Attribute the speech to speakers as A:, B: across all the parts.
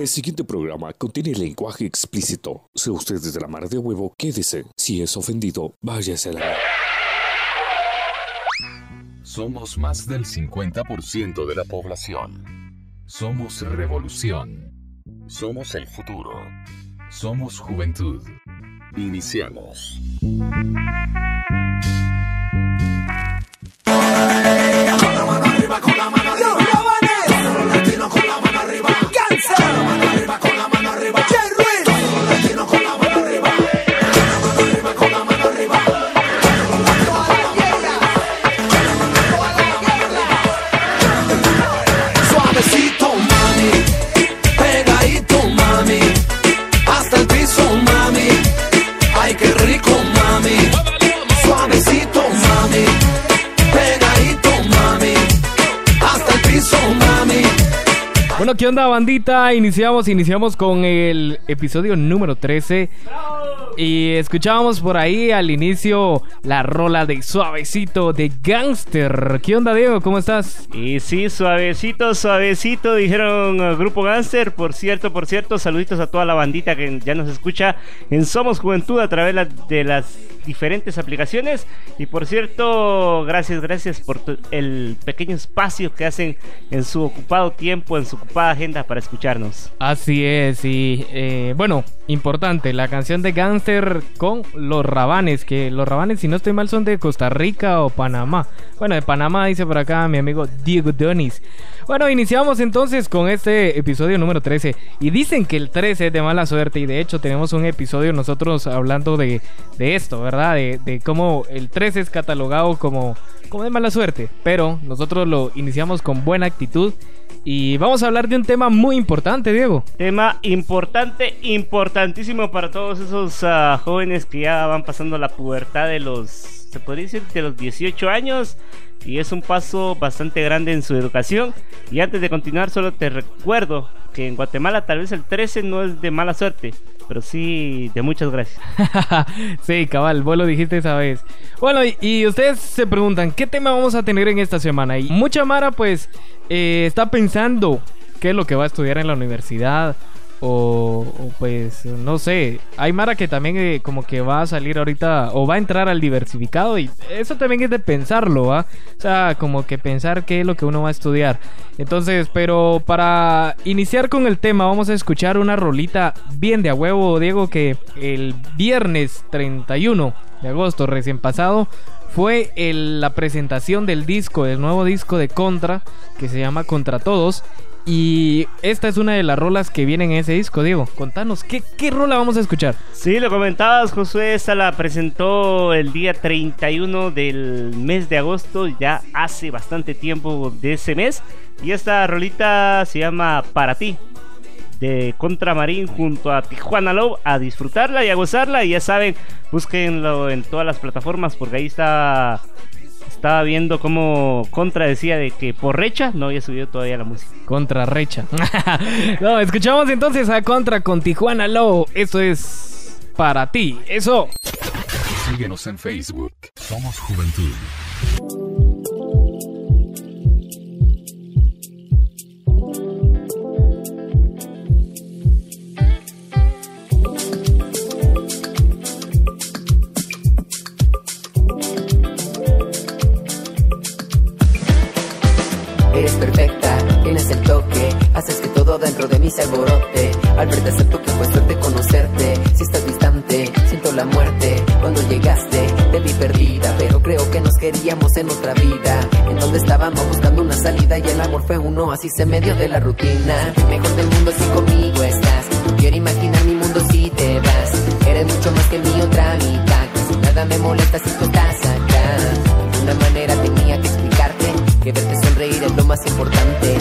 A: El siguiente programa contiene lenguaje explícito. Sea usted desde la mar de huevo, quédese. Si es ofendido, váyase a la...
B: Somos más del 50% de la población. Somos revolución. Somos el futuro. Somos juventud. Iniciamos.
C: ¿Qué
D: onda, bandita? Iniciamos, iniciamos con el episodio número 13. Y escuchábamos por ahí al inicio la rola de Suavecito de Gangster. ¿Qué onda, Diego? ¿Cómo estás?
E: Y sí, suavecito, suavecito, dijeron uh, Grupo Gánster. Por cierto, por cierto, saluditos a toda la bandita que ya nos escucha en Somos Juventud a través de las diferentes aplicaciones. Y por cierto, gracias, gracias por el pequeño espacio que hacen en su ocupado tiempo, en su ocupada agenda para escucharnos.
D: Así es, y eh, bueno, importante, la canción de Gangster con los Rabanes, que los Rabanes, si no estoy mal, son de Costa Rica o Panamá. Bueno, de Panamá dice por acá mi amigo Diego Donis. Bueno, iniciamos entonces con este episodio número 13. Y dicen que el 13 es de mala suerte, y de hecho tenemos un episodio nosotros hablando de, de esto, ¿verdad? De, de cómo el 13 es catalogado como, como de mala suerte. Pero nosotros lo iniciamos con buena actitud. Y vamos a hablar de un tema muy importante, Diego.
E: Tema importante, importantísimo para todos esos ah, jóvenes que ya van pasando la pubertad de los, se podría decir, de los 18 años. Y es un paso bastante grande en su educación. Y antes de continuar, solo te recuerdo que en Guatemala tal vez el 13 no es de mala suerte, pero sí de muchas gracias.
D: sí, cabal, vos lo dijiste esa vez. Bueno, y, ustedes se preguntan, ¿qué tema vamos a tener en esta semana? Y mucha Mara, pues, eh, está pensando qué es lo que va a estudiar en la universidad. O, pues, no sé. Hay Mara que también eh, como que va a salir ahorita o va a entrar al diversificado y eso también es de pensarlo, ¿va? O sea, como que pensar qué es lo que uno va a estudiar. Entonces, pero para iniciar con el tema vamos a escuchar una rolita bien de a huevo, Diego, que el viernes 31 de agosto recién pasado fue el- la presentación del disco, del nuevo disco de Contra, que se llama Contra Todos. Y esta es una de las rolas que vienen en ese disco, Diego. Contanos, ¿qué, qué rola vamos a escuchar?
E: Sí, lo comentabas, Josué, esta la presentó el día 31 del mes de agosto, ya hace bastante tiempo de ese mes. Y esta rolita se llama Para ti, de Contramarín junto a Tijuana Love, a disfrutarla y a gozarla. Y ya saben, búsquenlo en todas las plataformas porque ahí está... Estaba viendo cómo Contra decía de que por Recha no había subido todavía la música.
D: Contra Recha. no, escuchamos entonces a Contra con Tijuana Low. Esto es para ti. Eso.
B: Síguenos en Facebook. Somos Juventud.
F: Eres perfecta, tienes el toque, haces que todo dentro de mí se alborote. Al verte acepto que fue suerte conocerte. Si estás distante, siento la muerte. Cuando llegaste, te vi perdida, pero creo que nos queríamos en otra vida. En donde estábamos buscando una salida y el amor fue uno, así se medio de la rutina. Mejor del mundo si conmigo estás. No quiero imaginar mi mundo si te vas. Eres mucho más que mi otra mitad. Nada me molesta si tú estás acá. De una manera tenía que verte sonreír es lo más importante.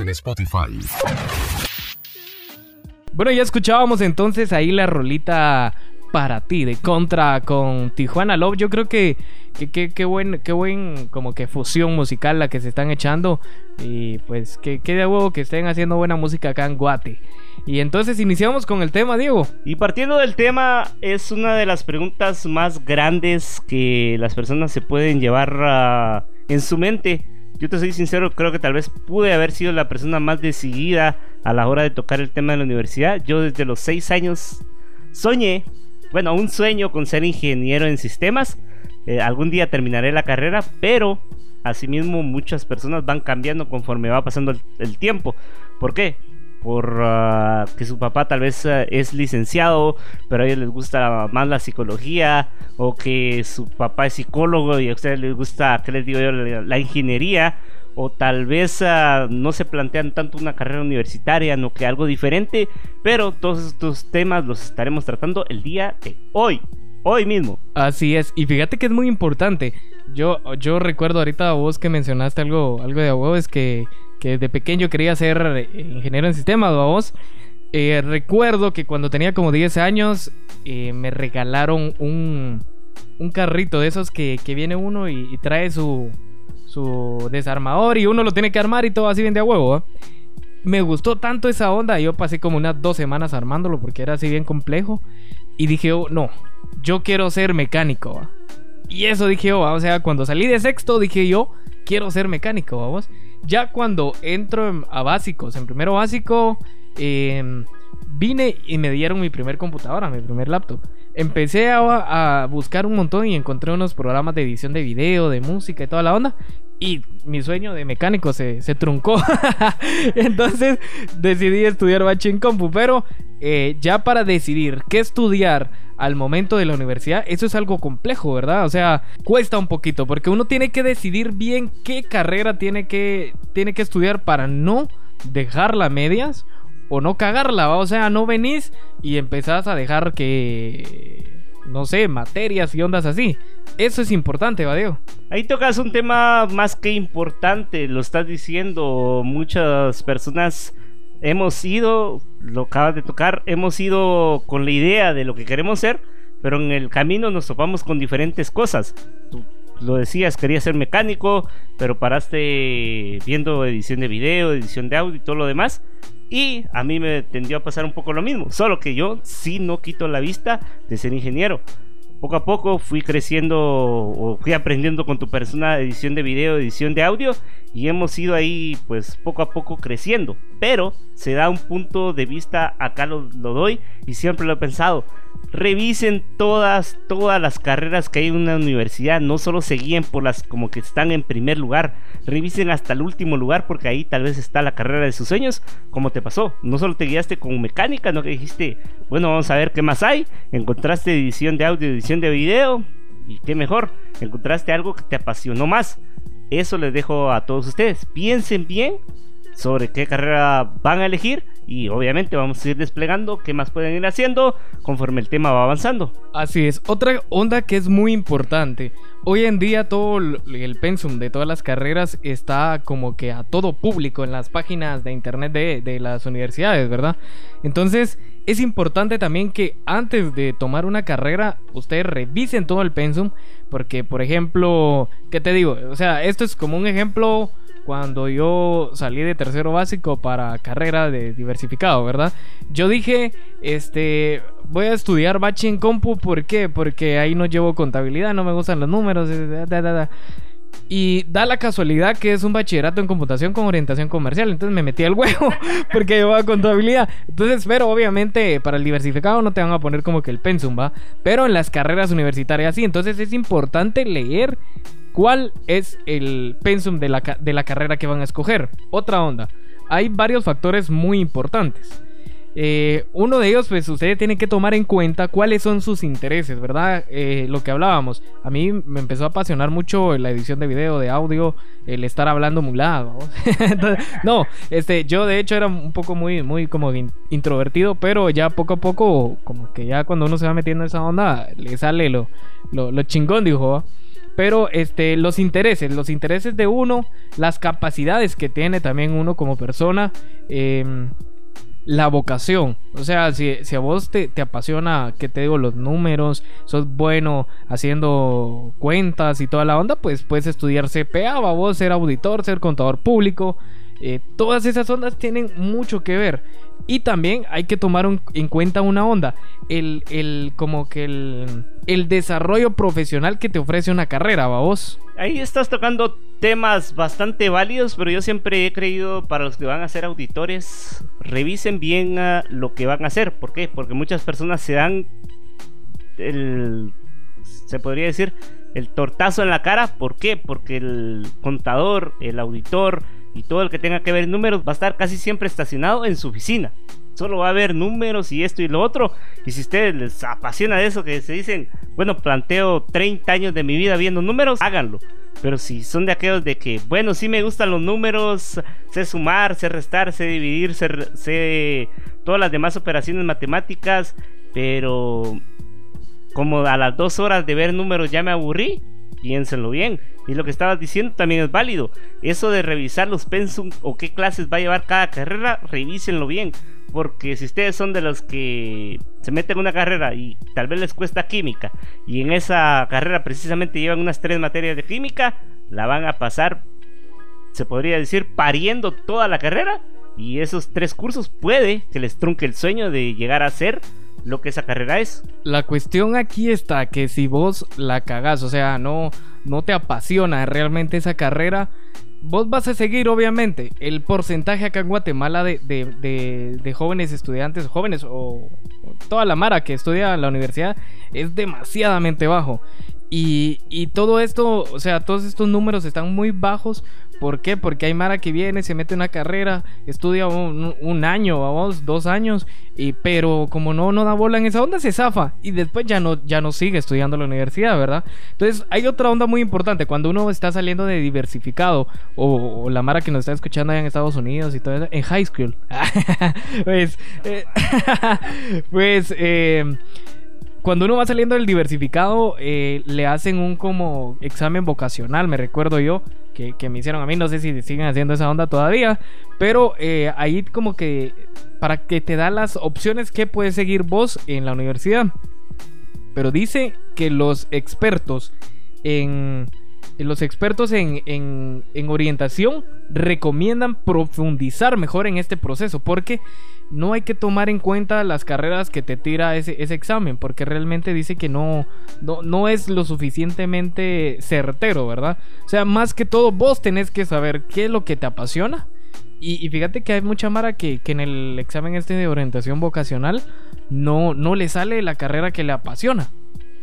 F: En
B: Spotify.
D: Bueno, ya escuchábamos entonces ahí la rolita para ti de contra con Tijuana Love. Yo creo que que- que- qué buen, qué buen como que fusión musical la que se están echando. Y pues que, que de huevo que estén haciendo buena música acá en Guate. Y entonces iniciamos con el tema, Diego.
E: Y partiendo del tema, es una de las preguntas más grandes que las personas se pueden llevar ah, en su mente. Yo te soy sincero, creo que tal vez pude haber sido la persona más decidida a la hora de tocar el tema de la universidad. Yo desde los 6 años soñé, bueno, un sueño con ser ingeniero en sistemas. Eh, algún día terminaré la carrera, pero asimismo muchas personas van cambiando conforme va pasando el, el tiempo. ¿Por qué? Por ah, que su papá tal vez ah, es licenciado, pero a ellos les gusta más la psicología, o que su papá es psicólogo y a ustedes les gusta, ¿qué les? La, ingeniería, o tal vez ah, no se plantean tanto una carrera universitaria, no que algo diferente, pero todos estos temas los estaremos tratando el día de hoy, hoy mismo.
D: Así es, y fíjate que es muy importante. Yo, yo recuerdo ahorita a vos que mencionaste algo, algo de vos, es que, que de pequeño quería ser eh, ingeniero en sistemas, ¿a vos? Eh, recuerdo que cuando tenía como 10 años eh, me regalaron un, un carrito de esos que, que viene uno y, trae su, su desarmador y uno lo tiene que armar y todo así bien de a huevo. Me gustó tanto esa onda, yo pasé como unas dos semanas armándolo porque era así bien complejo. Y dije, oh, no, yo quiero ser mecánico. Y eso dije ¿va? o sea, cuando salí de sexto dije yo, quiero ser mecánico, vamos. Ya cuando entro en- a básicos, en primero básico, em, vine y me dieron mi primer computadora, mi primer laptop. Empecé a, a buscar un montón y encontré unos programas de edición de video, de música y toda la onda. Y mi sueño de mecánico se, se truncó. Entonces decidí estudiar bachi en compu. Pero eh, ya para decidir qué estudiar al momento de la universidad, eso es algo complejo, ¿verdad? O sea, cuesta un poquito. Porque uno tiene que decidir bien qué carrera tiene que, tiene que estudiar para no dejarla a medias o no cagarla. O sea, no venís y empezás a dejar que, no sé, materias y ondas así. Eso es importante, ¿va, Diego?
E: Ahí tocas un tema más que importante, lo estás diciendo. Muchas personas hemos ido, lo acabas de tocar, hemos ido con la idea de lo que queremos ser, pero en el camino nos topamos con diferentes cosas. Tú lo decías, querías ser mecánico, pero paraste viendo edición de video, edición de audio y todo lo demás. Y a mí me tendió a pasar un poco lo mismo, solo que yo sí no quito la vista de ser ingeniero. Poco a poco fui creciendo o fui aprendiendo con tu persona edición de video, edición de audio y hemos ido ahí pues poco a poco creciendo. Pero se da un punto de vista, acá lo, lo doy y siempre lo he pensado. Revisen todas, todas las carreras que hay en una universidad. No solo se guíen por las como que están en primer lugar. Revisen hasta el último lugar porque ahí tal vez está la carrera de sus sueños. Como te pasó. No solo te guiaste con mecánica, no que dijiste, bueno, vamos a ver qué más hay. Encontraste edición de audio, edición de video. Y qué mejor, encontraste algo que te apasionó más. Eso les dejo a todos ustedes. Piensen bien sobre qué carrera van a elegir y obviamente vamos a ir desplegando qué más pueden ir haciendo conforme el tema va avanzando.
D: Así es, otra onda que es muy importante. Hoy en día todo el pensum de todas las carreras está como que a todo público en las páginas de internet de, de las universidades, ¿verdad? Entonces es importante también que antes de tomar una carrera ustedes revisen todo el pensum porque por ejemplo, ¿qué te digo? O sea, esto es como un ejemplo cuando yo salí de tercero básico para carrera de diversificado, ¿verdad? Yo dije, este, voy a estudiar bachi en compu, ¿por qué? Porque ahí no llevo contabilidad, no me gustan los números, y da la casualidad que es un bachillerato en computación con orientación comercial. Entonces me metí al huevo porque llevaba contabilidad. Entonces, pero obviamente para el diversificado no te van a poner como que el pensum, ¿va? Pero en las carreras universitarias sí. Entonces es importante leer cuál es el pensum de la, de la carrera que van a escoger. Otra onda. Hay varios factores muy importantes. Eh, uno de ellos, pues ustedes tienen que tomar en cuenta cuáles son sus intereses, ¿verdad? Eh, lo que hablábamos. A mí me empezó a apasionar mucho la edición de video, de audio, el estar hablando mulado. no, este, yo de hecho era un poco muy, muy como introvertido, pero ya poco a poco, como que ya cuando uno se va metiendo en esa onda, le sale lo, lo, chingón, dijo. Pero este los intereses los intereses de uno las capacidades que tiene también uno como persona eh, la vocación. O sea, si, a vos te, apasiona, que te digo, los números, sos bueno haciendo cuentas y toda la onda, pues puedes estudiar CPA, va vos ser auditor, ser contador público. Eh, todas esas ondas tienen mucho que ver. Y también hay que tomar en cuenta una onda. El, el como que el, el, desarrollo profesional que te ofrece una carrera, ¿va vos?
E: Ahí estás tocando temas bastante válidos, pero yo siempre he creído para los que van a ser auditores, revisen bien lo que van a hacer. ¿Por qué? Porque muchas personas se dan el, se podría decir, el tortazo en la cara. ¿Por qué? Porque el contador, el auditor y todo el que tenga que ver números va a estar casi siempre estacionado en su oficina. Solo va a ver números y esto y lo otro. Y si ustedes les apasiona eso, que se dicen, bueno, planteo 30 años de mi vida viendo números, háganlo. Pero si son de aquellos de que, bueno, sí me gustan los números, sé sumar, sé restar, sé dividir, sé, sé todas las demás operaciones matemáticas, pero como a las dos horas de ver números ya me aburrí, piénsenlo bien. Y lo que estabas diciendo también es válido. Eso de revisar los pensum o qué clases va a llevar cada carrera, revísenlo bien. Porque si ustedes son de los que se meten en una carrera y tal vez les cuesta química, y en esa carrera precisamente llevan unas tres materias de química, la van a pasar, se podría decir, pariendo toda la carrera. Y esos tres cursos puede que les trunque el sueño de llegar a ser lo que esa carrera es.
D: La cuestión aquí está que si vos la cagás, o sea, no, no te apasiona realmente esa carrera, vos vas a seguir, obviamente. El porcentaje acá en Guatemala de, de, jóvenes estudiantes, jóvenes o, toda la mara que estudia en la universidad es demasiadamente bajo. Y, y, todo esto, o sea, todos estos números están muy bajos ¿Por qué? Porque hay Mara que viene, se mete en una carrera, estudia un, año, vamos, dos años, y, pero como no, no da bola en esa onda, se zafa y después ya no, ya no sigue estudiando en la universidad, ¿verdad? Entonces hay otra onda muy importante, cuando uno está saliendo de diversificado, o, la Mara que nos está escuchando allá en Estados Unidos y todo eso, en high school, pues, eh, pues, eh, cuando uno va saliendo del diversificado, eh, le hacen un como examen vocacional, me recuerdo yo, que, me hicieron a mí. No sé si siguen haciendo esa onda todavía. Pero eh, ahí como que para que te da las opciones que puedes seguir vos en la universidad. Pero dice que los expertos en, los expertos en, en, en orientación recomiendan profundizar mejor en este proceso porque no hay que tomar en cuenta las carreras que te tira ese, ese examen porque realmente dice que no, no, no es lo suficientemente certero, ¿verdad? O sea, más que todo vos tenés que saber qué es lo que te apasiona. Y, y fíjate que hay mucha mara que, que en el examen este de orientación vocacional no, no le sale la carrera que le apasiona.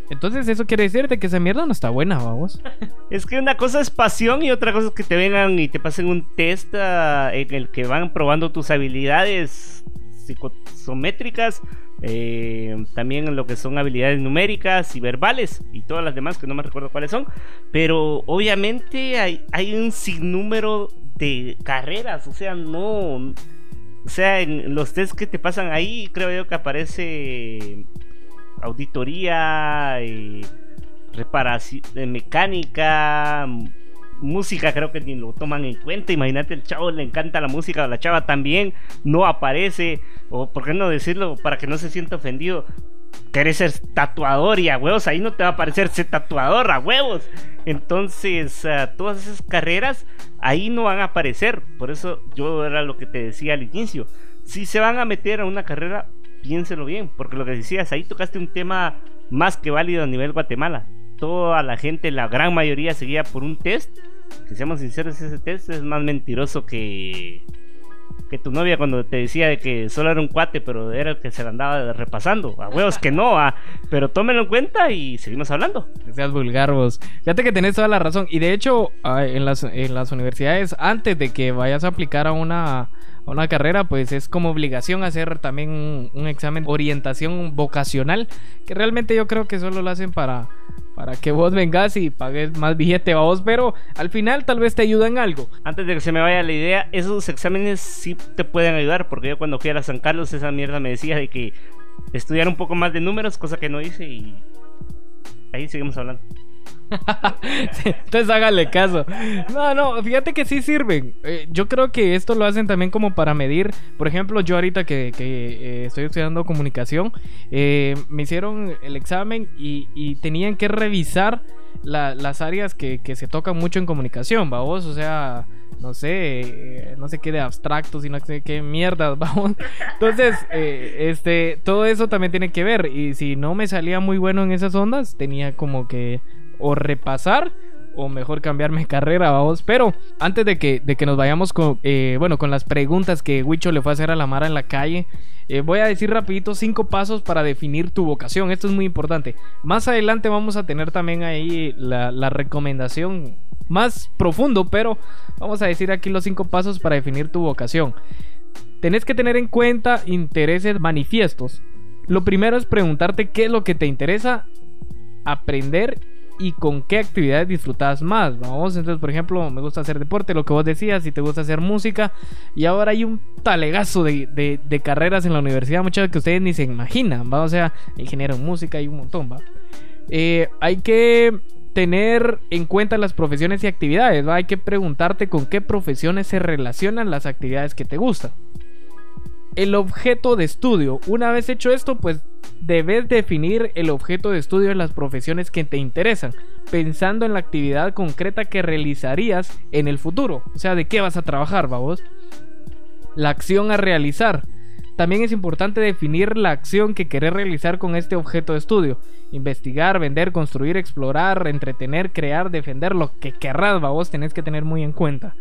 D: Entonces eso quiere decirte que esa mierda no está buena, vamos.
E: Es que una cosa es pasión y otra cosa es que te vengan y te pasen un test ah, en el que van probando tus habilidades psicosométricas, eh, también lo que son habilidades numéricas y verbales y todas las demás que no me recuerdo cuáles son. Pero obviamente hay, hay un sinnúmero de carreras, o sea, no... O sea, en los test que te pasan ahí, creo yo que aparece auditoría, eh, reparación, eh, mecánica, música, creo que ni lo toman en cuenta. Imagínate, el chavo le encanta la música, la chava también no aparece, o por qué no decirlo para que no se sienta ofendido. Querés ser tatuador y a huevos, ahí no te va a aparecer ser tatuador, a huevos. Entonces, uh, todas esas carreras ahí no van a aparecer. Por eso yo era lo que te decía al inicio. Si se van a meter a una carrera, piénselo bien, porque lo que decías, ahí tocaste un tema más que válido a nivel Guatemala. Toda la gente, la gran mayoría seguía por un test. Que seamos sinceros, ese test es más mentiroso que, que tu novia cuando te decía de que solo era un cuate, pero era el que se la andaba repasando. A huevos que no, ah. pero tómenlo en cuenta y seguimos hablando.
D: Que seas vulgar vos. Que tenés toda la razón. Y de hecho, en las, en las universidades, antes de que vayas a aplicar a una una carrera, pues es como obligación hacer también un, un, examen de orientación vocacional, que realmente yo creo que solo lo hacen para, para que vos vengas y pagues más billete a vos, pero al final tal vez te ayudan algo.
E: Antes de que se me vaya la idea, esos exámenes sí te pueden ayudar, porque yo cuando fui a San Carlos esa mierda me decía de que estudiar un poco más de números, cosa que no hice y ahí seguimos hablando.
D: Entonces hágale caso. No, no, fíjate que sí sirven. Eh, yo creo que esto lo hacen también como para medir. Por ejemplo, yo ahorita que, que eh, estoy estudiando comunicación, eh, me hicieron el examen y, y tenían que revisar la, las áreas que, que, se tocan mucho en comunicación, vamos. O sea, no sé, no sé qué de abstractos y no qué mierdas, vamos. Entonces, este, todo eso también tiene que ver. Y si no me salía muy bueno en esas ondas, tenía como que o repasar o mejor cambiarme carrera, vamos. Pero antes de que, de que nos vayamos con, eh, bueno, con las preguntas que Wicho le fue a hacer a la Mara en la calle, eh, voy a decir rapidito cinco pasos para definir tu vocación. Esto es muy importante. Más adelante vamos a tener también ahí la, recomendación más profundo, pero vamos a decir aquí los cinco pasos para definir tu vocación. Tenés que tener en cuenta intereses manifiestos. Lo primero es preguntarte qué es lo que te interesa aprender y con qué actividades disfrutas más. Vamos, entonces, por ejemplo, me gusta hacer deporte, lo que vos decías, si te gusta hacer música. Y ahora hay un talegazo de, de, carreras en la universidad, muchas que ustedes ni se imaginan. ¿va? O sea, ingeniero en música hay un montón, ¿va? Eh, hay que tener en cuenta las profesiones y actividades, ¿va? Hay que preguntarte con qué profesiones se relacionan las actividades que te gustan el objeto de estudio. Una vez hecho esto, pues debes definir el objeto de estudio en las profesiones que te interesan, pensando en la actividad concreta que realizarías en el futuro. O sea, de qué vas a trabajar, vamos. La acción a realizar. También es importante definir la acción que querés realizar con este objeto de estudio. Investigar, vender, construir, explorar, entretener, crear, defender, lo que querrás, vos tenés que tener muy en cuenta.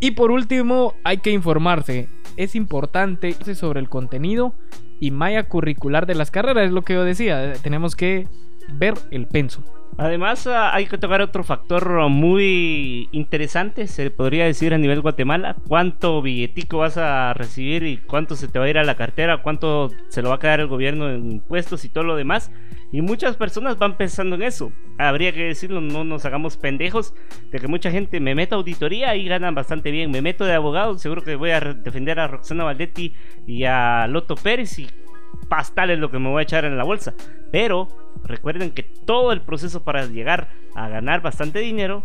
D: Y por último, hay que informarse. Es importante sobre el contenido y malla curricular de las carreras, es lo que yo decía. Tenemos que ver el penso.
E: Además, ah, hay que tocar otro factor muy interesante, se podría decir a nivel Guatemala. ¿Cuánto billetico vas a recibir y cuánto se te va a ir a la cartera? ¿Cuánto se lo va a quedar el gobierno en impuestos y todo lo demás? Y muchas personas van pensando en eso. Habría que decirlo, no nos hagamos pendejos de que mucha gente me meta auditoría y ganan bastante bien. Me meto de abogado, seguro que voy a defender a Roxana Valdetti y a Loto Pérez y pastal es lo que me voy a echar en la bolsa. Pero recuerden que todo el proceso para llegar a ganar bastante dinero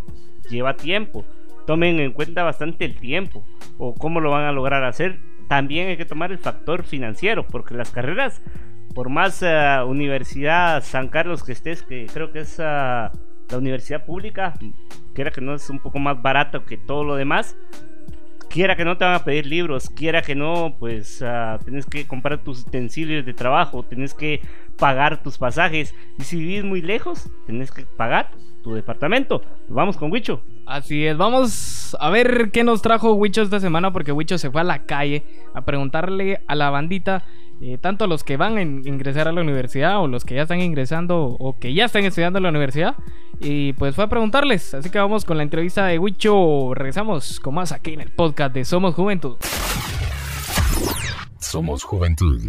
E: lleva tiempo. Tomen en cuenta bastante el tiempo o cómo lo van a lograr hacer. También hay que tomar el factor financiero, porque las carreras, por más uh, Universidad San Carlos que estés, que creo que es uh, la universidad pública, quiera que no es un poco más barato que todo lo demás, quiera que no te van a pedir libros, quiera que no, pues uh, tienes que comprar tus utensilios de trabajo, tienes que pagar tus pasajes. Y si vivís muy lejos, tienes que pagar tu departamento. Vamos con Wicho.
D: Así es, vamos a ver qué nos trajo Wicho esta semana porque Wicho se fue a la calle a preguntarle a la bandita, eh, tanto los que van a ingresar a la universidad o los que ya están ingresando o que ya están estudiando en la universidad, y pues fue a preguntarles. Así que vamos con la entrevista de Wicho. Regresamos con más aquí en el podcast de Somos Juventud.
B: Somos Juventud.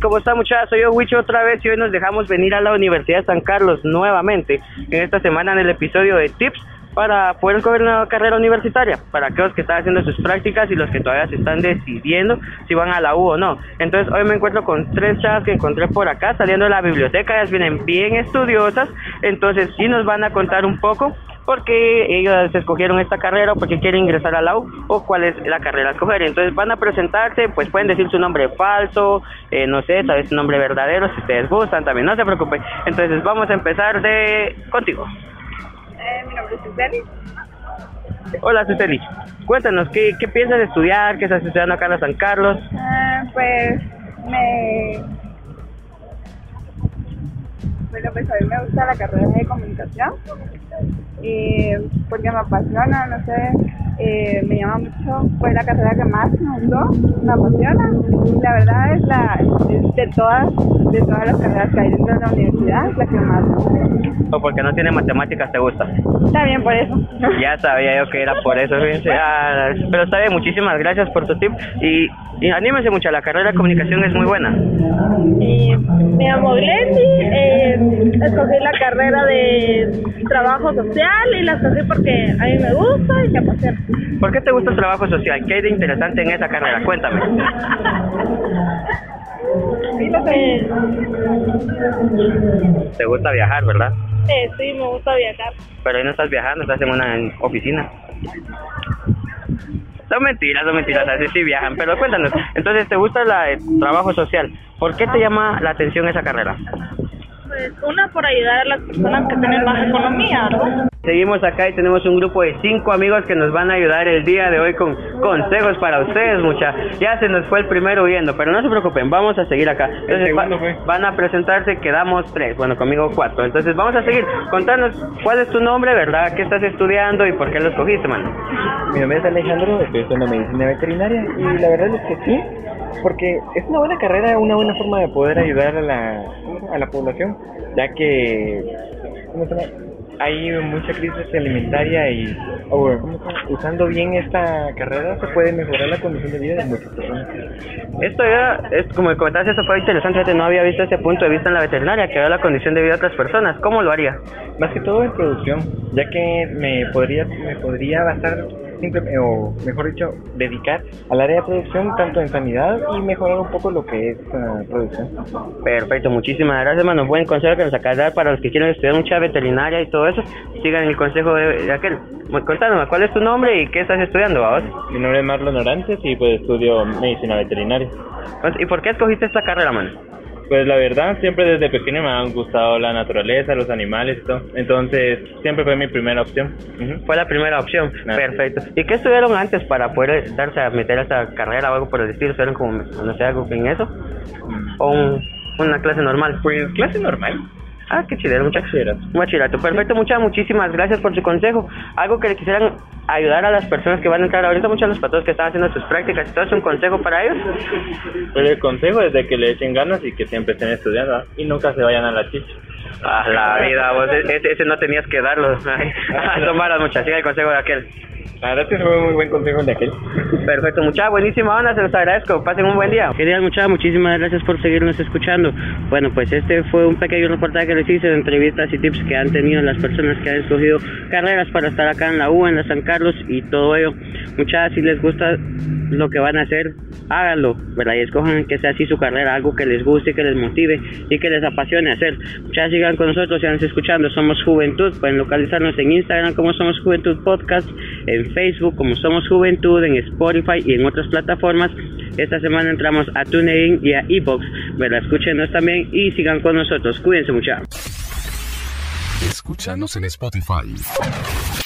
G: ¿Cómo está muchachos? Soy yo Wicho otra vez y hoy nos dejamos venir a la Universidad de San Carlos nuevamente en esta semana en el episodio de Tips para poder escoger una carrera universitaria, para aquellos que están haciendo sus prácticas y los que todavía se están decidiendo si van a la U o no. Entonces hoy me encuentro con tres chavas que encontré por acá saliendo de la biblioteca, ellas vienen bien estudiosas, entonces sí nos van a contar un poco porque ellos escogieron esta carrera o porque quieren ingresar a la U o cuál es la carrera a escoger. Entonces van a presentarse, pues pueden decir su nombre falso, eh, no sé, tal vez su nombre verdadero, si ustedes gustan también, no se preocupen. Entonces vamos a empezar de contigo.
H: Nombre es Suseli.
G: Hola Suseli, cuéntanos, ¿qué, ¿qué piensas de estudiar? ¿Qué estás estudiando acá en San Carlos?
H: Eh, pues me bueno, pues a mí me gusta la carrera de comunicación y porque me apasiona, no sé, eh, me llama mucho, fue la carrera que más me gustó, me apasiona. La verdad es la de todas de todas las carreras que hay dentro de la universidad, es la que más me gusta.
G: ¿O porque no tiene matemáticas te gusta?
H: Está bien por eso.
G: Ya sabía yo que era por eso, fíjense. Ah, pero está bien, muchísimas gracias por tu tip y, y anímense mucho, la carrera de comunicación es muy buena.
H: Y me llamo Glendy, eh, escogí la carrera de trabajo social y la escogí porque a mí me gusta y me apasiona.
G: ¿Por qué te gusta el trabajo social? ¿Qué hay de interesante en esa carrera? Cuéntame. Te gusta viajar, ¿verdad?
H: eh, sí, me gusta viajar.
G: Pero hoy no estás viajando, estás en una oficina. Son mentiras, son mentiras, así sí viajan. Pero cuéntanos, entonces, ¿te gusta la- el trabajo social? ¿Por qué te llama la atención esa carrera?
H: Pues una por ayudar a las personas que tienen más economía, ¿no?
G: Seguimos acá y tenemos un grupo de cinco amigos que nos van a ayudar el día de hoy con consejos para ustedes, mucha. Ya se nos fue el primero huyendo, pero no se preocupen, vamos a seguir acá. Entonces, va- van a presentarse, quedamos tres, bueno, conmigo cuatro. Entonces, vamos a seguir. Contanos, ¿cuál es tu nombre, verdad? ¿Qué estás estudiando y por qué lo escogiste, mano?
I: Mi nombre es Alejandro, estoy estudiando medicina veterinaria y la verdad es que sí, porque es una buena carrera, una buena forma de poder ayudar a la, a la población, ya que ¿cómo se llama? hay mucha crisis alimentaria y usando bien esta carrera se puede mejorar la condición de vida de muchas personas.
G: Esto ya, es, como comentaste, eso fue interesante, no había visto ese punto de vista en la veterinaria, que vea la condición de vida de otras personas. ¿Cómo lo haría?
I: Más que todo en producción, ya que me podría me podría basar simple- o mejor dicho, dedicar al área de producción tanto en sanidad y mejorar un poco lo que es ah, producción.
G: Perfecto, muchísimas gracias, mano. Buen consejo que nos acabas de dar para los que quieren estudiar mucha veterinaria y todo eso. Sigan el consejo de, de aquel. Contanos, ¿cuál es tu nombre y qué estás estudiando, vamos?
I: Mi nombre es Marlon Orantes y pues estudio medicina veterinaria.
G: ¿Y por qué escogiste esta carrera, mano?
I: Pues la verdad, siempre desde pequeño me han gustado la naturaleza, los animales y todo. Entonces, siempre fue mi primera opción.
G: Fue la primera opción.
I: Ah.
G: Perfecto. ¿Y qué estudiaron antes para poder darse a meter a esta carrera o algo por el estilo? ¿Estudiaron como, no sé, algo en eso? ¿O un- una clase normal?
I: Pues clase normal.
G: Ah, qué muchachos.
I: Bachillerato.
G: Un bachillerato. Perfecto, muchas, muchísimas gracias por su consejo. Algo que le quisieran ayudar a las personas que van a entrar ahorita, muchos de los patos que están haciendo sus prácticas todo, ¿es un consejo para ellos?
I: Pues el consejo es de que le echen ganas y que siempre estén estudiando ¿ah? y nunca se vayan a la chicha.
G: A la vida, vos, e- ese, ese no tenías que darlo. Son malas, muchas. Siga el consejo de aquel.
I: La verdad que fue un muy buen consejo de aquel.
G: Perfecto, muchachos, buenísima onda, se los agradezco. Pasen un buen día. Queridas muchachos, muchísimas gracias por seguirnos escuchando. Bueno, pues este fue un pequeño reportaje que les hice de entrevistas y tips que han tenido las personas que han escogido carreras para estar acá en la U, en la San Carlos y todo ello. Muchachos, si les gusta lo que van a hacer, háganlo, ¿verdad? Y escojan que sea así su carrera, algo que les guste, que les motive y que les apasione hacer. Muchachos, sigan con nosotros, sigan escuchando. Somos Juventud, pueden localizarnos en Instagram como Somos Juventud Podcast, en Facebook como Somos Juventud, en Spotify y en otras plataformas. Esta semana entramos a TuneIn y a Evox. ¿Verdad? Escúchenos también y sigan con nosotros. Cuídense mucho.
B: Escúchanos en Spotify.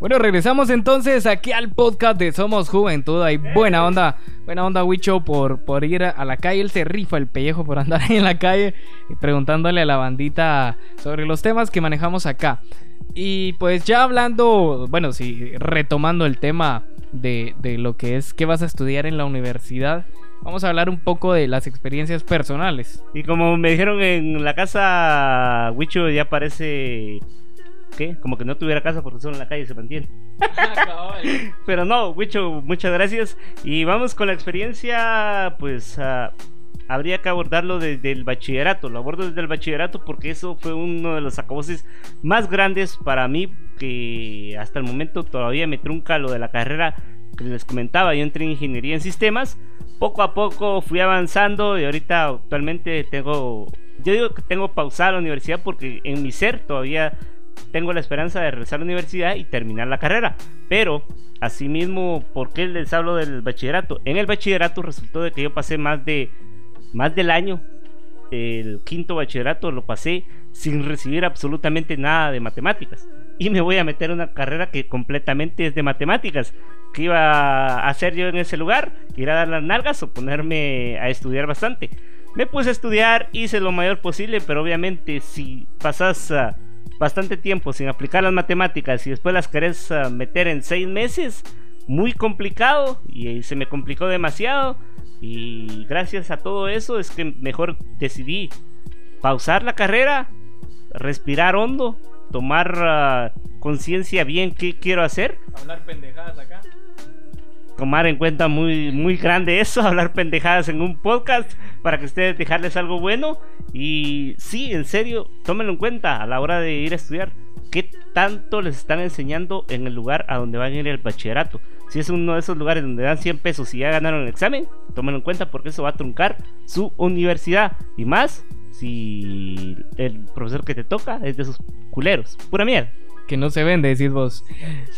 D: Bueno, regresamos entonces aquí al podcast de Somos Juventud. Hay buena onda, buena onda, Wicho, por, por ir a la calle. Él se rifa el pellejo por andar ahí en la calle y preguntándole a la bandita sobre los temas que manejamos acá. Y pues ya hablando, bueno, sí, retomando el tema de, de lo que es qué vas a estudiar en la universidad, vamos a hablar un poco de las experiencias personales.
E: Y como me dijeron en la casa, Wicho ya parece ¿qué? Como que no tuviera casa porque solo en la calle se mantiene. Pero no, Wicho, muchas gracias. Y vamos con la experiencia, pues ah, habría que abordarlo desde el bachillerato. Lo abordo desde el bachillerato porque eso fue uno de los acaboses más grandes para mí que hasta el momento todavía me trunca lo de la carrera que les comentaba. Yo entré en ingeniería en sistemas. Poco a poco fui avanzando y ahorita actualmente tengo... Yo digo que tengo pausada la universidad porque en mi ser todavía tengo la esperanza de regresar a la universidad y terminar la carrera. Pero, asimismo, ¿por qué les hablo del bachillerato? En el bachillerato resultó de que yo pasé más de más del año el quinto bachillerato lo pasé sin recibir absolutamente nada de matemáticas. Y me voy a meter en una carrera que completamente es de matemáticas. ¿Qué iba a hacer yo en ese lugar? ¿Ir a dar las nalgas o ponerme a estudiar bastante? Me puse a estudiar, hice lo mayor posible, pero obviamente si pasas ah, bastante tiempo sin aplicar las matemáticas y después las querés ah, meter en seis meses, muy complicado y se me complicó demasiado. Y gracias a todo eso es que mejor decidí pausar la carrera, respirar hondo, tomar ah, conciencia bien qué quiero hacer.
D: Hablar pendejadas acá.
E: Tomar en cuenta muy, muy grande eso, hablar pendejadas en un podcast para que ustedes dejarles algo bueno. Y sí, en serio, tómenlo en cuenta a la hora de ir a estudiar. ¿Qué tanto les están enseñando en el lugar a donde van a ir el bachillerato? Si es uno de esos lugares donde dan 100 pesos y ya ganaron el examen, tómenlo en cuenta porque eso va a truncar su universidad. Y más si el profesor que te toca es de esos culeros. Pura mierda.
D: Que no se vende, decís vos.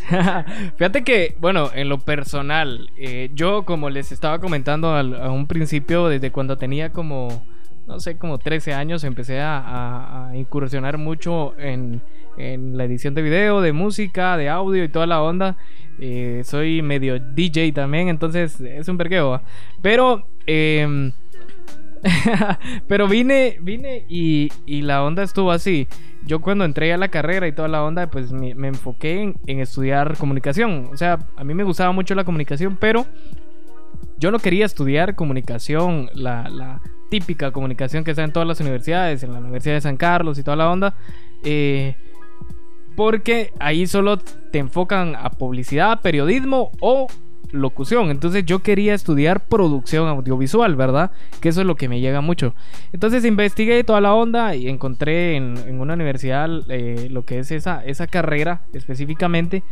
D: Fíjate que, bueno, en lo personal, eh, yo como les estaba comentando a un principio, desde cuando tenía como, no sé, como 13 años, empecé a incursionar mucho en en la edición de video, de música, de audio y toda la onda. Eh, soy medio DJ también, entonces es un vergueo. Pero, em, pero vine, vine y, y, la onda estuvo así. Yo cuando entré a la carrera y toda la onda, pues me, enfoqué en, estudiar comunicación. O sea, a mí me gustaba mucho la comunicación, pero yo no quería estudiar comunicación, la, la típica comunicación que está en todas las universidades, en la Universidad de San Carlos y toda la onda. Eh, porque ahí solo te enfocan a publicidad, periodismo o locución. Entonces yo quería estudiar producción audiovisual, ¿verdad? Que eso es lo que me llega mucho. Entonces investigué toda la onda y encontré en, una universidad eh, lo que es esa, esa carrera específicamente.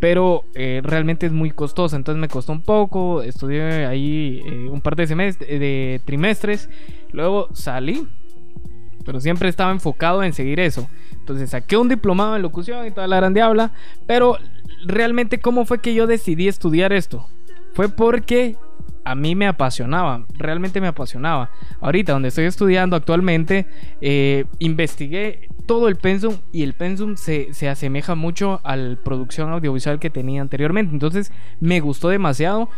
D: Pero eh, realmente es muy costosa, entonces me costó un poco. Estudié ahí eh, un par de, de trimestres. Luego salí, pero siempre estaba enfocado en seguir eso. Entonces saqué un diplomado en locución y toda la grande habla. Pero realmente, ¿cómo fue que yo decidí estudiar esto? Fue porque a mí me apasionaba, realmente me apasionaba. Ahorita, donde estoy estudiando actualmente, eh, investigué todo el pensum y el pensum se, se, asemeja mucho a la producción audiovisual que tenía anteriormente. Entonces me gustó demasiado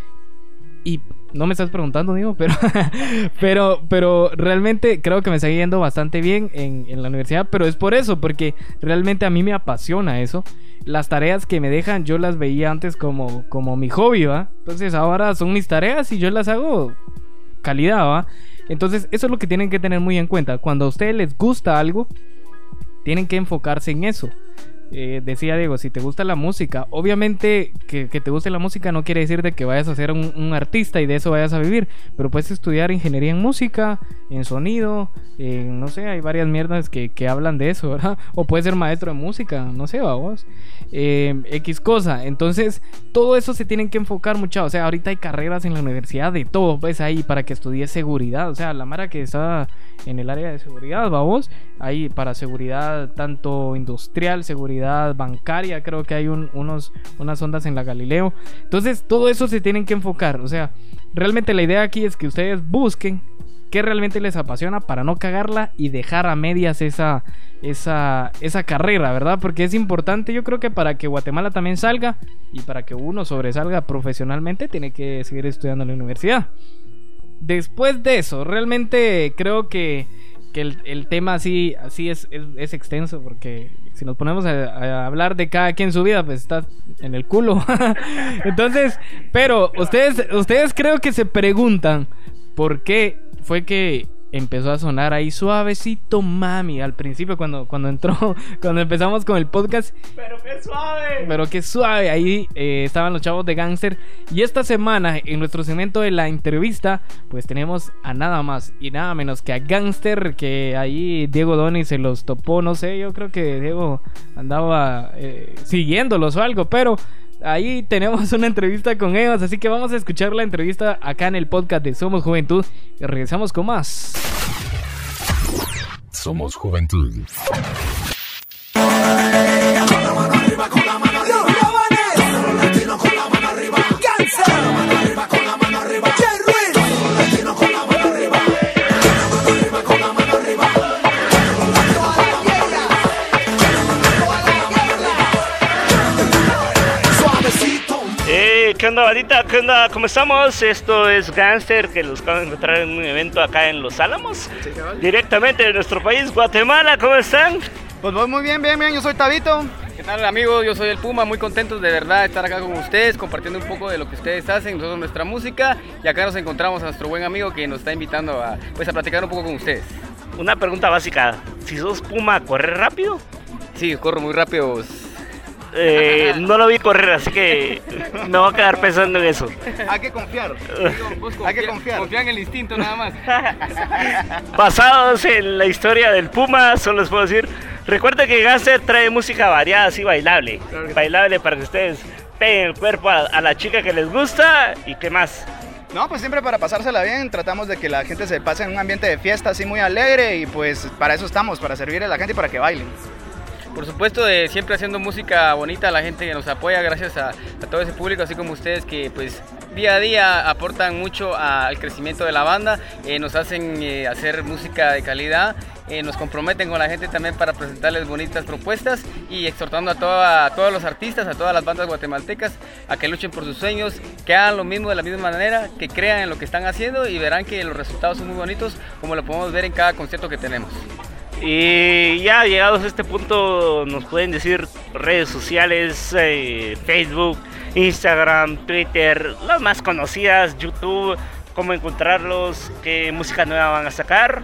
D: y no me estás preguntando, digo, pero, pero, pero realmente creo que me está yendo bastante bien en, en, la universidad, pero es por eso, porque realmente a mí me apasiona eso. Las tareas que me dejan, yo las veía antes como, como mi hobby, ¿va? Entonces ahora son mis tareas y yo las hago calidad, ¿va? Entonces eso es lo que tienen que tener muy en cuenta. Cuando a ustedes les gusta algo, tienen que enfocarse en eso. Eh, decía Diego, si te gusta la música, obviamente que, te guste la música no quiere decir de que vayas a ser un, artista y de eso vayas a vivir, pero puedes estudiar ingeniería en música, en sonido, no sé, hay varias mierdas que, hablan de eso, ¿verdad? O puedes ser maestro de música, no sé, vamos, eh, X cosa. Entonces, todo eso se tienen que enfocar mucho, o sea, ahorita hay carreras en la universidad de todo, pues ahí para que estudies seguridad, o sea, la Mara que está en el área de seguridad, vamos, ahí para seguridad tanto industrial, seguridad bancaria, creo que hay un- unos, unas ondas en la Galileo. Entonces, todo eso se tienen que enfocar. O sea, realmente la idea aquí es que ustedes busquen qué realmente les apasiona para no cagarla y dejar a medias esa, esa, esa carrera, ¿verdad? Porque es importante, yo creo que para que Guatemala también salga y para que uno sobresalga profesionalmente, tiene que seguir estudiando en la universidad. Después de eso, realmente creo que, que el, tema así, así es, es, es extenso, porque si nos ponemos a, a hablar de cada quien su vida, pues está en el culo. Entonces, pero ustedes, ustedes creo que se preguntan por qué fue que empezó a sonar ahí suavecito mami al principio cuando, cuando entró, cuando empezamos con el podcast.
E: Pero qué suave.
D: Pero qué suave, ahí eh, estaban los chavos de Gangster. Y esta semana, en nuestro segmento de la entrevista, pues tenemos a nada más y nada menos que a Gangster, que ahí Diego Doni se los topó, no sé, yo creo que Diego andaba eh, siguiéndolos o algo, pero ahí tenemos una entrevista con ellos, así que vamos a escuchar la entrevista acá en el podcast de Somos Juventud y regresamos con más.
B: Somos Juventud.
E: ¿Qué onda, bandita? ¿Qué onda? ¿Cómo estamos? Esto es Gangster, que los acabo de encontrar en un evento acá en Los Álamos. Directamente de nuestro país, Guatemala. ¿Cómo están?
J: Pues voy muy bien, bien, bien. Yo soy Tabito.
K: ¿Qué tal amigos? Yo soy el Puma, muy contentos de verdad de estar acá con ustedes, compartiendo un poco de lo que ustedes hacen, nosotros nuestra música y acá nos encontramos a nuestro buen amigo que nos está invitando a, pues, a platicar un poco con ustedes.
E: Una pregunta básica. Si sos Puma, ¿correr rápido?
K: Sí, corro muy rápido.
E: Eh, no lo vi correr, así que me voy a quedar pensando en eso.
J: Hay que confiar.
K: Hay que confiar. Confía en el instinto nada más.
E: Basados en la historia del Puma, solo les puedo decir, recuerden que Gangster trae música variada, así bailable. Bailable para que ustedes peguen el cuerpo a, a la chica que les gusta y qué más.
J: No, pues siempre para pasársela bien, tratamos de que la gente se pase en un ambiente de fiesta así muy alegre y pues para eso estamos, para servirle a la gente y para que bailen.
K: Por supuesto, de siempre haciendo música bonita a la gente que nos apoya, gracias a, todo ese público, así como ustedes que pues día a día aportan mucho al crecimiento de la banda, eh, nos hacen eh, hacer música de calidad, eh, nos comprometen con la gente también para presentarles bonitas propuestas y exhortando a, a todos los artistas, a todas las bandas guatemaltecas a que luchen por sus sueños, que hagan lo mismo de la misma manera, que crean en lo que están haciendo y verán que los resultados son muy bonitos como lo podemos ver en cada concierto que tenemos.
E: Y ya llegados a este punto, nos pueden decir redes sociales, eh, Facebook, Instagram, Twitter, las más conocidas, YouTube, cómo encontrarlos, qué música nueva van a sacar.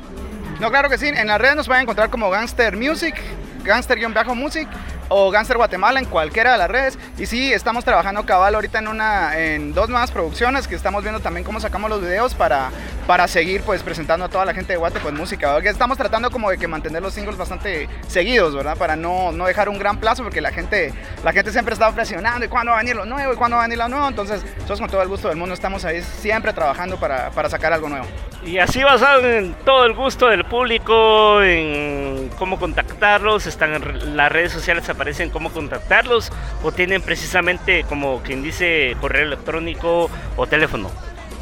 J: No, claro que sí. En las redes nos van a encontrar como Gangster Music, Gangster-Music o Gangster Guatemala en cualquiera de las redes. Y sí, estamos trabajando cabal ahorita en una, en dos nuevas producciones que estamos viendo también cómo sacamos los videos para, para seguir pues presentando a toda la gente de Guate pues música. ¿verdad? Estamos tratando como de que mantener los singles bastante seguidos, ¿verdad? Para no, no dejar un gran plazo porque la gente, la gente siempre está presionando y cuándo va a venir lo nuevo y cuándo va a venir lo nuevo. Entonces, nosotros con todo el gusto del mundo estamos ahí siempre trabajando para, para sacar algo nuevo.
E: Y así basado en todo el gusto del público, en cómo contactarlos, están en las redes sociales, aparecen cómo contactarlos o tienen precisamente como quien dice correo electrónico o teléfono.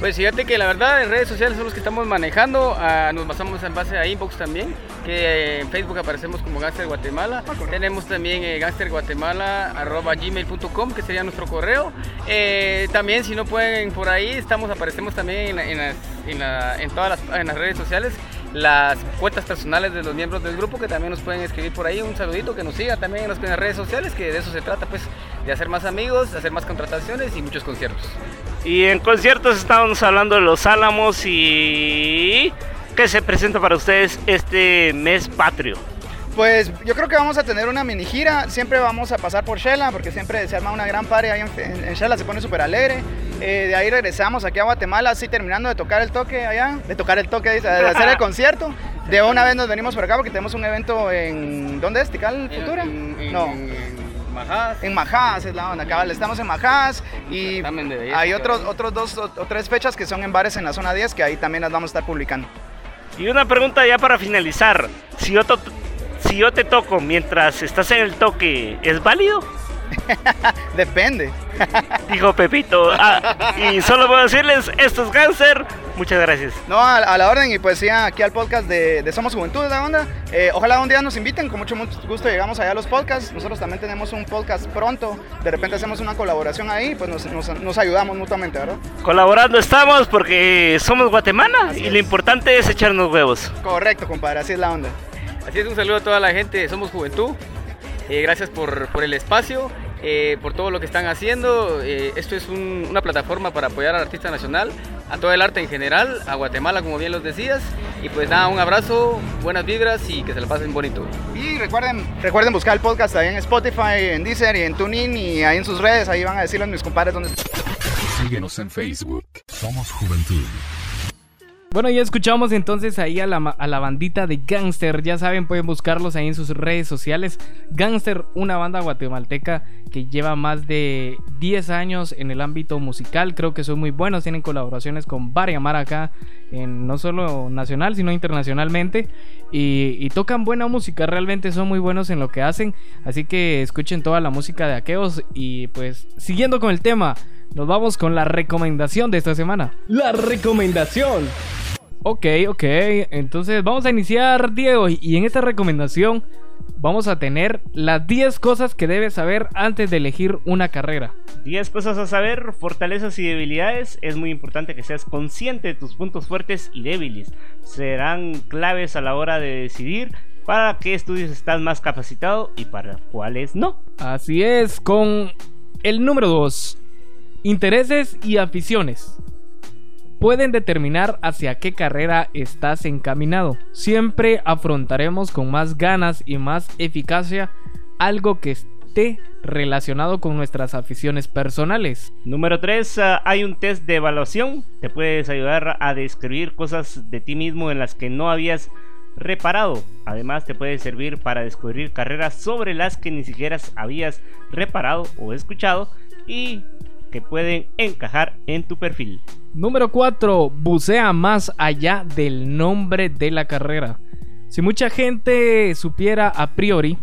K: Pues fíjate que la verdad en redes sociales son los que estamos manejando, ah, nos basamos en base a inbox también, que eh, en Facebook aparecemos como Gangster Guatemala, tenemos también eh, gangsterguatemala.gmail.com que sería nuestro correo, Eh, también si no pueden por ahí, estamos aparecemos también en, la- en las- en la- en todas las, en las redes sociales, las cuentas personales de los miembros del grupo que también nos pueden escribir por ahí, un saludito, que nos siga también en las, redes sociales, que de eso se trata pues, de hacer más amigos, hacer más contrataciones y muchos conciertos.
E: Y en conciertos estábamos hablando de los Álamos y que se presenta para ustedes este mes patrio.
J: Pues yo creo que vamos a tener una mini gira. Siempre vamos a pasar por Shela, porque siempre se arma una gran party ahí en, en, en Shela, se pone súper alegre. Eh, de ahí regresamos aquí a Guatemala, así terminando de tocar el toque allá, de tocar el toque, de hacer el concierto. De una vez nos venimos por acá porque tenemos un evento en. ¿Dónde es? ¿Tical Futura?
K: en-
J: no.
K: en Majás.
J: En Majás es la onda, cabal. Estamos en Majás y
K: belleza,
J: hay otros, otros dos o, o tres fechas que son en bares en la zona 10 que ahí también las vamos a estar publicando.
E: Y una pregunta ya para finalizar. Si yo, si yo te toco mientras estás en el toque, ¿es válido?
J: Depende.
E: Dijo Pepito. Ah, y solo puedo decirles, esto es Gánster. Muchas gracias.
J: No, a, a la orden y pues sí, aquí al podcast de, de Somos Juventud de la onda. Eh, ojalá un día nos inviten, con mucho, mucho gusto llegamos allá a los podcasts. Nosotros también tenemos un podcast pronto. De repente hacemos una colaboración ahí, pues nos, nos, nos ayudamos mutuamente, ¿verdad?
E: Colaborando estamos porque somos Guatemala y lo importante es echarnos huevos.
J: Correcto, compadre, así es la onda.
K: Así es, un saludo a toda la gente de Somos Juventud. Eh, gracias por, por, el espacio, eh, por todo lo que están haciendo. Eh, esto es un, una plataforma para apoyar al artista nacional, a todo el arte en general, a Guatemala, como bien los decías. Y pues nada, un abrazo, buenas vibras y que se la pasen bonito.
J: Y recuerden, recuerden buscar el podcast ahí en Spotify, en Deezer y en TuneIn y ahí en sus redes. Ahí van a decirles mis compadres dónde
B: Síguenos en Facebook. Somos Juventud.
D: Bueno, ya escuchamos entonces ahí a la, bandita de Gangster. Ya saben, pueden buscarlos ahí en sus redes sociales. Gangster, una banda guatemalteca que lleva más de 10 años en el ámbito musical. Creo que son muy buenos. Tienen colaboraciones con varias mar acá, no solo nacional, sino internacionalmente. Y, y, tocan buena música. Realmente son muy buenos en lo que hacen. Así que escuchen toda la música de Aqueos. Y pues, siguiendo con el tema, nos vamos con la recomendación de esta semana.
L: La recomendación.
D: Ok, ok. Entonces vamos a iniciar, Diego. Y en esta recomendación vamos a tener las 10 cosas que debes saber antes de elegir una carrera.
E: 10 cosas a saber, fortalezas y debilidades. Es muy importante que seas consciente de tus puntos fuertes y débiles. Serán claves a la hora de decidir para qué estudios estás más capacitado y para cuáles no.
D: Así es, con el número 2. Intereses y aficiones pueden determinar hacia qué carrera estás encaminado. Siempre afrontaremos con más ganas y más eficacia algo que esté relacionado con nuestras aficiones personales.
E: Número 3. Uh, hay un test de evaluación. Te puedes ayudar a describir cosas de ti mismo en las que no habías reparado. Además te puede servir para descubrir carreras sobre las que ni siquiera habías reparado o escuchado y que pueden encajar en tu perfil.
D: Número 4. Bucea más allá del nombre de la carrera. Si mucha gente supiera a priori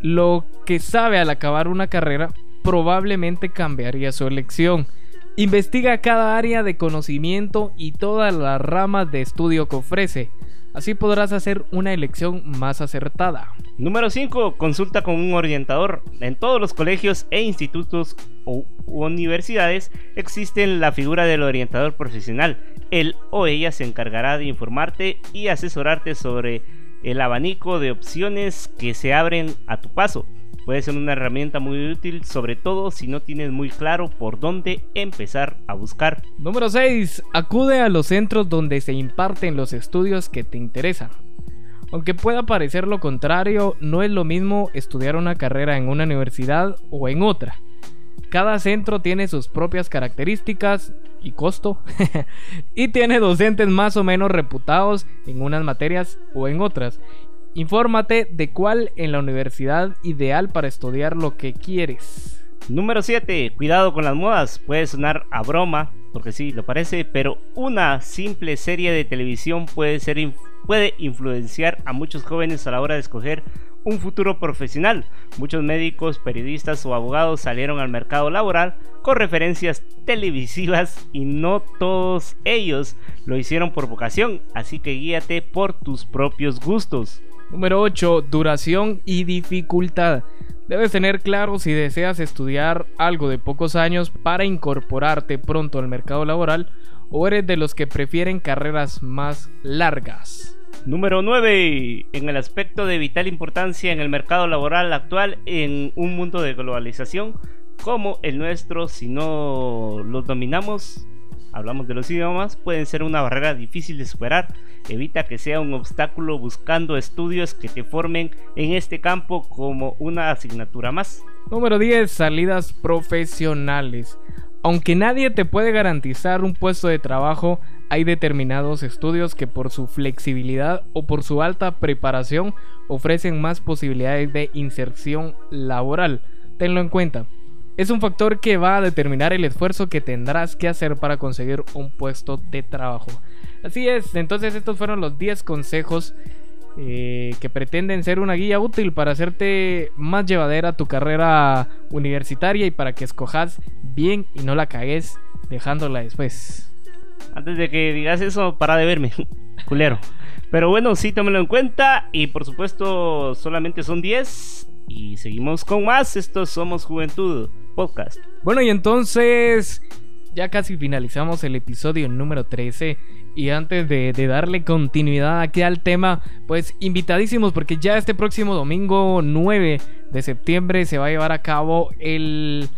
D: lo que sabe al acabar una carrera, probablemente cambiaría su elección. Investiga cada área de conocimiento y todas las ramas de estudio que ofrece. Así podrás hacer una elección más acertada.
E: Número 5. Consulta con un orientador. En todos los colegios e institutos o universidades existe la figura del orientador profesional. Él o ella se encargará de informarte y asesorarte sobre el abanico de opciones que se abren a tu paso. Puede ser una herramienta muy útil, sobre todo si no tienes muy claro por dónde empezar a buscar.
D: Número 6. Acude a los centros donde se imparten los estudios que te interesan. Aunque pueda parecer lo contrario, no es lo mismo estudiar una carrera en una universidad o en otra. Cada centro tiene sus propias características y costo y tiene docentes más o menos reputados en unas materias o en otras Infórmate de cuál en la universidad ideal para estudiar lo que quieres.
E: Número 7. Cuidado con las modas. Puede sonar a broma, porque sí, lo parece, pero una simple serie de televisión puede, ser, puede influenciar a muchos jóvenes a la hora de escoger un futuro profesional. Muchos médicos, periodistas o abogados salieron al mercado laboral con referencias televisivas y no todos ellos lo hicieron por vocación, así que guíate por tus propios gustos.
D: Número 8. Duración y dificultad. Debes tener claro si deseas estudiar algo de pocos años para incorporarte pronto al mercado laboral o eres de los que prefieren carreras más largas.
E: Número 9. En el aspecto de vital importancia en el mercado laboral actual en un mundo de globalización como el nuestro, si no los dominamos, hablamos de los idiomas, pueden ser una barrera difícil de superar. Evita que sea un obstáculo buscando estudios que te formen en este campo como una asignatura más.
D: Número 10. Salidas profesionales. Aunque nadie te puede garantizar un puesto de trabajo, hay determinados estudios que por su flexibilidad o por su alta preparación ofrecen más posibilidades de inserción laboral. Tenlo en cuenta. Es un factor que va a determinar el esfuerzo que tendrás que hacer para conseguir un puesto de trabajo. Así es, entonces estos fueron los 10 consejos eh, que pretenden ser una guía útil para hacerte más llevadera tu carrera universitaria y para que escojas bien y no la cagues dejándola después.
E: Antes de que digas eso, para de verme, culero. Pero bueno, sí, tómelo en cuenta. Y por supuesto, solamente son 10. Y seguimos con más. Estos Somos Juventud Podcast.
D: Bueno, y entonces ya casi finalizamos el episodio número 13. Y antes de, darle continuidad aquí al tema, pues invitadísimos porque ya este próximo domingo 9 de septiembre se va a llevar a cabo el,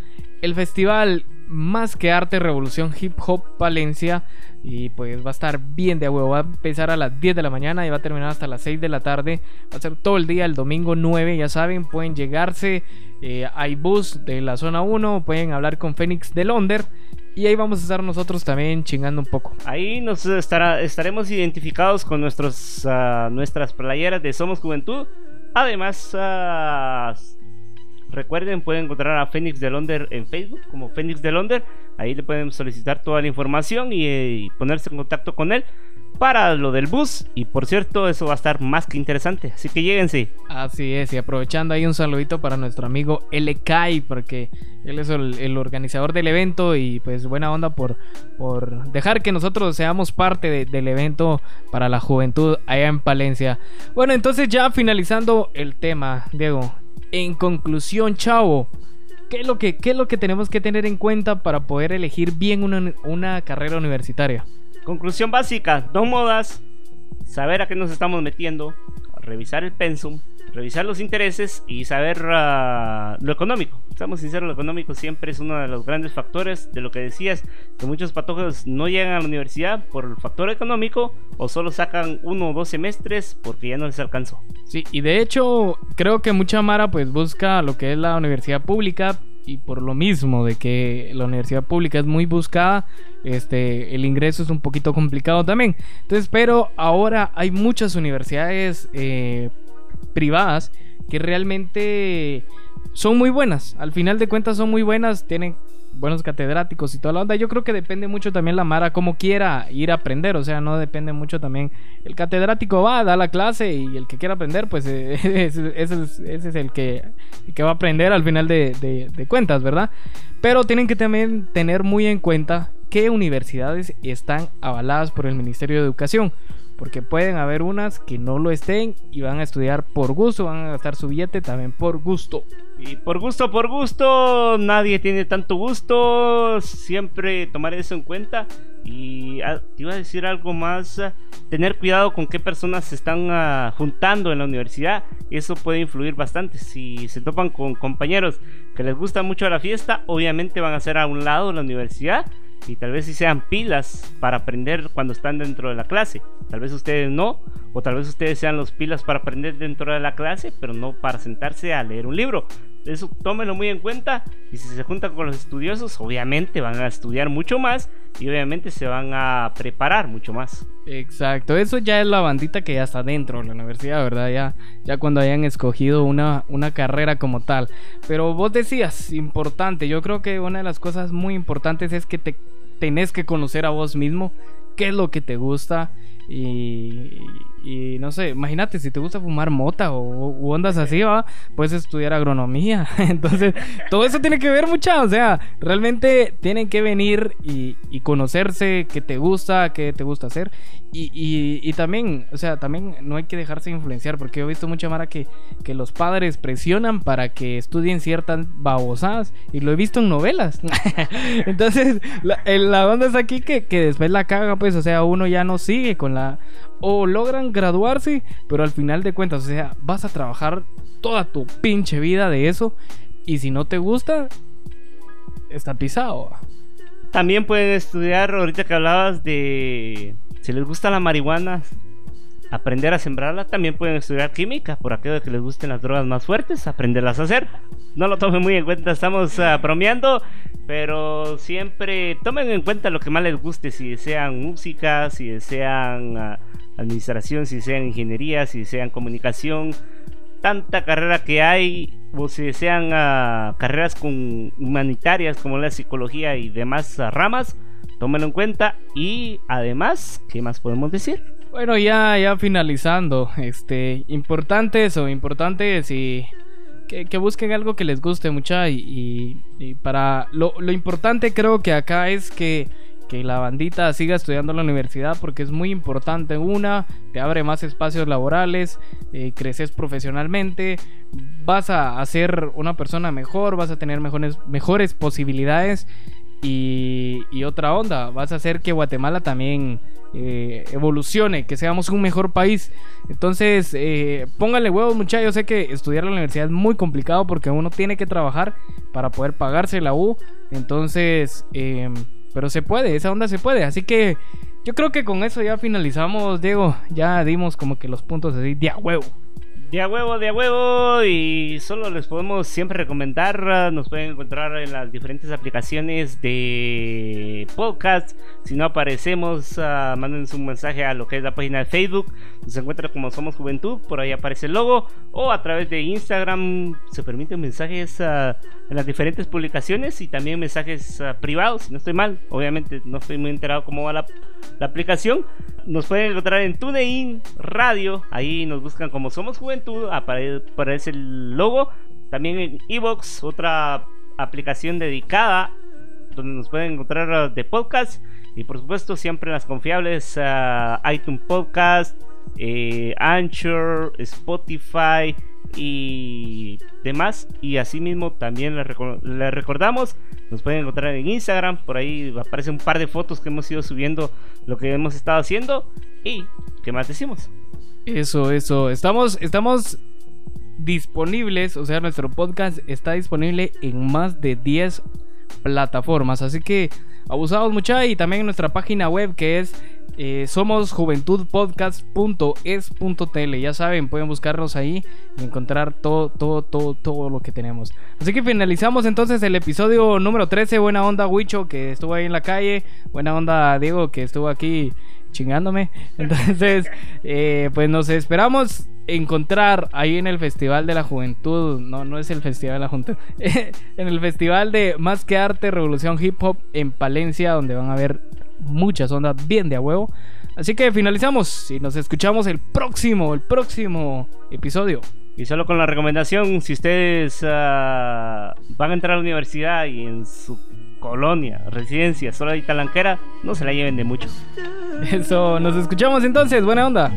D: el festival Más que Arte Revolución Hip Hop Valencia. Y pues va a estar bien de huevo. Va a empezar a las 10 de la mañana y va a terminar hasta las 6 de la tarde. Va a ser todo el día, el domingo 9. Ya saben, pueden llegarse. Eh, hay bus de la zona 1. Pueden hablar con Fénix de Londres. Y ahí vamos a estar nosotros también chingando un poco.
E: Ahí nos estaremos identificados con nuestros, uh, nuestras playeras de Somos Juventud. Además, uh, recuerden, pueden encontrar a Fénix de Londres en Facebook como Fénix de Londres. Ahí le pueden solicitar toda la información y, y ponerse en contacto con él para lo del bus. Y por cierto, eso va a estar más que interesante. Así que lléguense.
D: Así es, y aprovechando ahí un saludito para nuestro amigo LKI, porque él es el, organizador del evento y pues buena onda por, por dejar que nosotros seamos parte de, del evento para la juventud allá en Palencia. Bueno, entonces ya finalizando el tema, Diego. En conclusión, chavo. ¿Qué es, lo que, ¿Qué es lo que tenemos que tener en cuenta para poder elegir bien una, una carrera universitaria?
E: Conclusión básica, dos modas, saber a qué nos estamos metiendo, revisar el pensum, revisar los intereses y saber uh, lo económico. Estamos sinceros, lo económico siempre es uno de los grandes factores de lo que decías, que muchos patógenos no llegan a la universidad por el factor económico o solo sacan uno o dos semestres porque ya no les alcanzó.
D: Sí, y de hecho creo que mucha Mara pues busca lo que es la universidad pública y por lo mismo de que la universidad pública es muy buscada, este, el ingreso es un poquito complicado también. Entonces, pero ahora hay muchas universidades eh, privadas que realmente son muy buenas. Al final de cuentas son muy buenas, tienen buenos catedráticos y toda la onda. Yo creo que depende mucho también la Mara como quiera ir a aprender. O sea, no depende mucho también. El catedrático va, da la clase y el que quiera aprender, pues ese, es, ese, es, el que, que va a aprender al final de, de, de cuentas, ¿verdad? Pero tienen que también tener muy en cuenta qué universidades están avaladas por el Ministerio de Educación. Porque pueden haber unas que no lo estén y van a estudiar por gusto, van a gastar su billete también por gusto.
E: Y por gusto, por gusto, nadie tiene tanto gusto. Siempre tomar eso en cuenta. Y ah, te iba a decir algo más. ah, tener cuidado con qué personas se están ah, juntando en la universidad. Eso puede influir bastante. Si se topan con compañeros que les gusta mucho la fiesta, obviamente van a ser a un lado de la universidad. Y tal vez si sean pilas para aprender cuando están dentro de la clase. Tal vez ustedes no. O tal vez ustedes sean los pilas para aprender dentro de la clase, pero no para sentarse a leer un libro. Eso tómenlo muy en cuenta. Y si se juntan con los estudiosos, obviamente van a estudiar mucho más. Y obviamente se van a preparar mucho más.
D: Exacto, eso ya es la bandita que ya está dentro de la universidad, ¿verdad? Ya, ya cuando hayan escogido una, una carrera como tal. Pero vos decías, importante, yo creo que una de las cosas muy importantes es que te tenés que conocer a vos mismo, qué es lo que te gusta y, y no sé, imagínate si te gusta fumar mota o, ondas así, ¿va? puedes estudiar agronomía. Entonces, todo eso tiene que ver mucha, o sea, realmente tienen que venir y, conocerse qué te gusta, qué te gusta hacer. Y, también, o sea, también no hay que dejarse influenciar, porque he visto mucha mara que, que los padres presionan para que estudien ciertas babosadas, y lo he visto en novelas. Entonces, la, la onda es aquí que, que después la caga, pues, o sea, uno ya no sigue con la o logran graduarse, pero al final de cuentas, o sea, vas a trabajar toda tu pinche vida de eso y si no te gusta, está pisado.
E: También pueden estudiar, ahorita que hablabas de si les gusta la marihuana, aprender a sembrarla, también pueden estudiar química, por aquello de que les gusten las drogas más fuertes, aprenderlas a hacer. No lo tomen muy en cuenta, estamos uh, bromeando, pero siempre tomen en cuenta lo que más les guste, si desean música, si desean uh, administración, si desean ingeniería, si desean comunicación, tanta carrera que hay, o si desean uh, carreras humanitarias como la psicología y demás ramas, tómenlo en cuenta y además, ¿qué más podemos decir?
D: Bueno, ya, ya finalizando, este, importante eso, importante y que, que busquen algo que les guste mucha y, y- y para lo, lo importante creo que acá es que, que la bandita siga estudiando en la universidad porque es muy importante. Una, te abre más espacios laborales, eh, creces profesionalmente, vas a, ser una persona mejor, vas a tener mejores, mejores posibilidades y, otra onda, vas a hacer que Guatemala también eh, evolucione, que seamos un mejor país. Entonces, eh, pónganle huevos, muchachos. Sé que estudiar en la universidad es muy complicado porque uno tiene que trabajar para poder pagarse la U. Entonces, eh, pero se puede, esa onda se puede. Así que yo creo que con eso ya finalizamos, Diego. Ya dimos como que los puntos así de a huevo.
E: De a huevo, de a huevo. Y solo les podemos siempre recomendar. ah, Nos pueden encontrar en las diferentes aplicaciones de podcast. Si no aparecemos, ah, mándenos un mensaje a lo que es la página de Facebook. Nos encuentra como Somos Juventud. Por ahí aparece el logo. O a través de Instagram se permiten mensajes ah, en las diferentes publicaciones. Y también mensajes ah, privados. Si no estoy mal. Obviamente no estoy muy enterado cómo va la, la aplicación. Nos pueden encontrar en TuneIn Radio. Ahí nos buscan como Somos Juventud. apare- Aparece el logo. También en Evox, otra aplicación dedicada donde nos pueden encontrar uh, de podcast. Y por supuesto, siempre las confiables uh, iTunes Podcast, eh, Anchor, Spotify y demás. Y asimismo, también les, reco- les recordamos, nos pueden encontrar en Instagram. Por ahí aparece un par de fotos que hemos ido subiendo lo que hemos estado haciendo. Y, ¿qué más decimos?
D: Eso, eso. Estamos, estamos disponibles, o sea, nuestro podcast está disponible en más de 10 plataformas. Así que abusados mucha y también en nuestra página web que es eh, somosjuventudpodcast.es.tl. Ya saben, pueden buscarnos ahí y encontrar todo, todo, todo, todo lo que tenemos. Así que finalizamos entonces el episodio número 13. Buena onda, Huicho, que estuvo ahí en la calle. Buena onda, Diego, que estuvo aquí chingándome. Entonces, eh, pues nos esperamos encontrar ahí en el Festival de la Juventud. No, no es el Festival de la Juventud. en el Festival de Más que Arte, Revolución Hip Hop en Palencia, donde van a ver muchas ondas bien de a huevo. Así que finalizamos y nos escuchamos el próximo, el próximo episodio.
E: Y solo con la recomendación, si ustedes ah, van a entrar a la universidad y en su colonia, residencia, solo hay talanquera, no se la lleven de mucho.
D: Eso, nos escuchamos entonces, buena onda.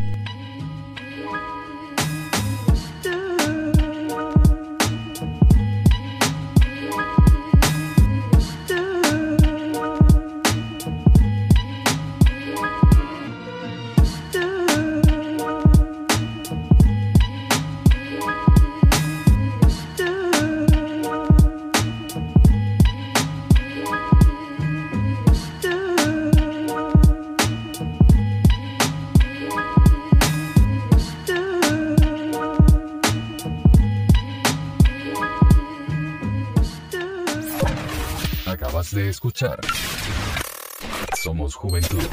B: Escuchar Somos Juventud.